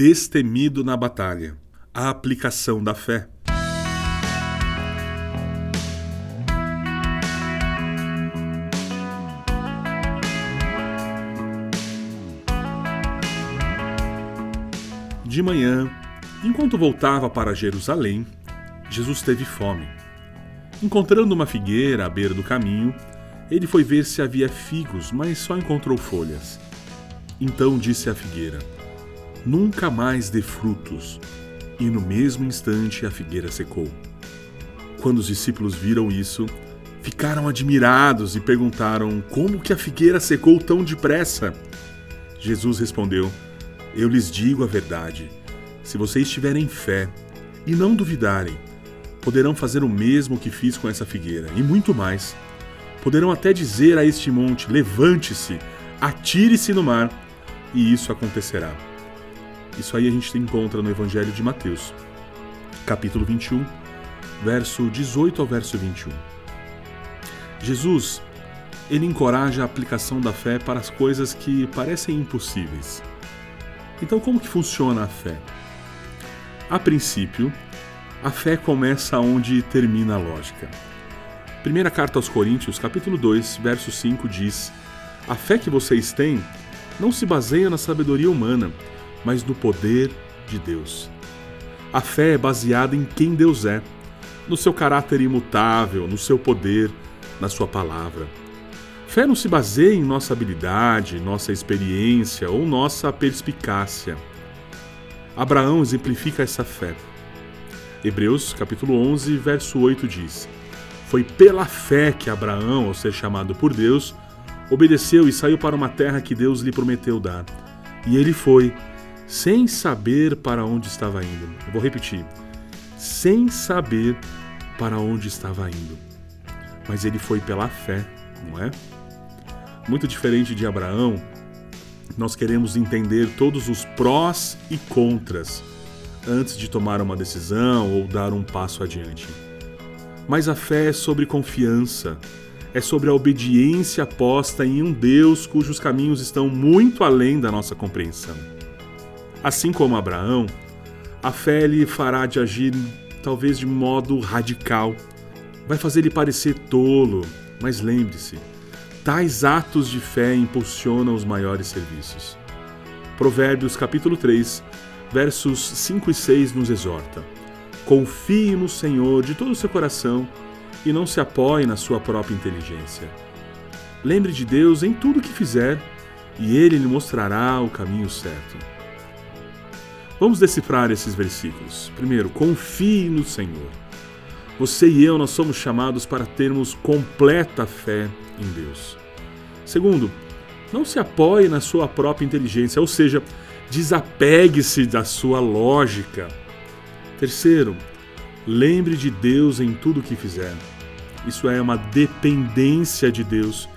destemido na batalha. A aplicação da fé. De manhã, enquanto voltava para Jerusalém, Jesus teve fome. Encontrando uma figueira à beira do caminho, ele foi ver se havia figos, mas só encontrou folhas. Então disse à figueira: Nunca mais dê frutos. E no mesmo instante a figueira secou. Quando os discípulos viram isso, ficaram admirados e perguntaram: Como que a figueira secou tão depressa? Jesus respondeu: eu lhes digo a verdade: se vocês tiverem fé e não duvidarem, poderão fazer o mesmo que fiz com essa figueira, e muito mais. Poderão até dizer a este monte: levante-se, atire-se no mar, e isso acontecerá. Isso aí a gente encontra no Evangelho de Mateus, capítulo 21, verso 18 ao verso 21. Jesus, ele encoraja a aplicação da fé para as coisas que parecem impossíveis. Então, como que funciona a fé? A princípio, a fé começa onde termina a lógica. Primeira carta aos Coríntios, capítulo 2, verso 5 diz: A fé que vocês têm não se baseia na sabedoria humana, mas no poder de Deus. A fé é baseada em quem Deus é, no seu caráter imutável, no seu poder, na sua palavra. Fé não se baseia em nossa habilidade, nossa experiência ou nossa perspicácia. Abraão exemplifica essa fé. Hebreus capítulo 11, verso 8 diz: Foi pela fé que Abraão, ao ser chamado por Deus, obedeceu e saiu para uma terra que Deus lhe prometeu dar. E ele foi, sem saber para onde estava indo. Eu vou repetir: sem saber para onde estava indo. Mas ele foi pela fé, não é? Muito diferente de Abraão, nós queremos entender todos os prós e contras antes de tomar uma decisão ou dar um passo adiante. Mas a fé é sobre confiança, é sobre a obediência posta em um Deus cujos caminhos estão muito além da nossa compreensão. Assim como Abraão, a fé lhe fará de agir talvez de modo radical. Vai fazer ele parecer tolo, mas lembre-se, Tais atos de fé impulsionam os maiores serviços. Provérbios capítulo 3, versos 5 e 6 nos exorta: Confie no Senhor de todo o seu coração e não se apoie na sua própria inteligência. Lembre de Deus em tudo que fizer e ele lhe mostrará o caminho certo. Vamos decifrar esses versículos. Primeiro, confie no Senhor. Você e eu nós somos chamados para termos completa fé em Deus. Segundo, não se apoie na sua própria inteligência, ou seja, desapegue-se da sua lógica. Terceiro, lembre de Deus em tudo que fizer. Isso é uma dependência de Deus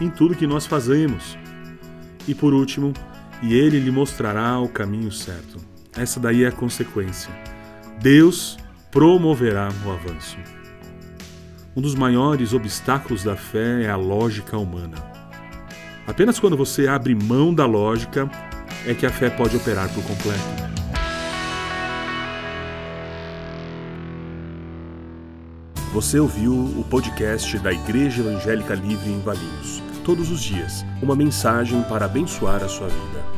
em tudo que nós fazemos. E por último, e ele lhe mostrará o caminho certo. Essa daí é a consequência. Deus promoverá o avanço. Um dos maiores obstáculos da fé é a lógica humana. Apenas quando você abre mão da lógica é que a fé pode operar por completo. Você ouviu o podcast da Igreja Evangélica Livre em Valinhos. Todos os dias, uma mensagem para abençoar a sua vida.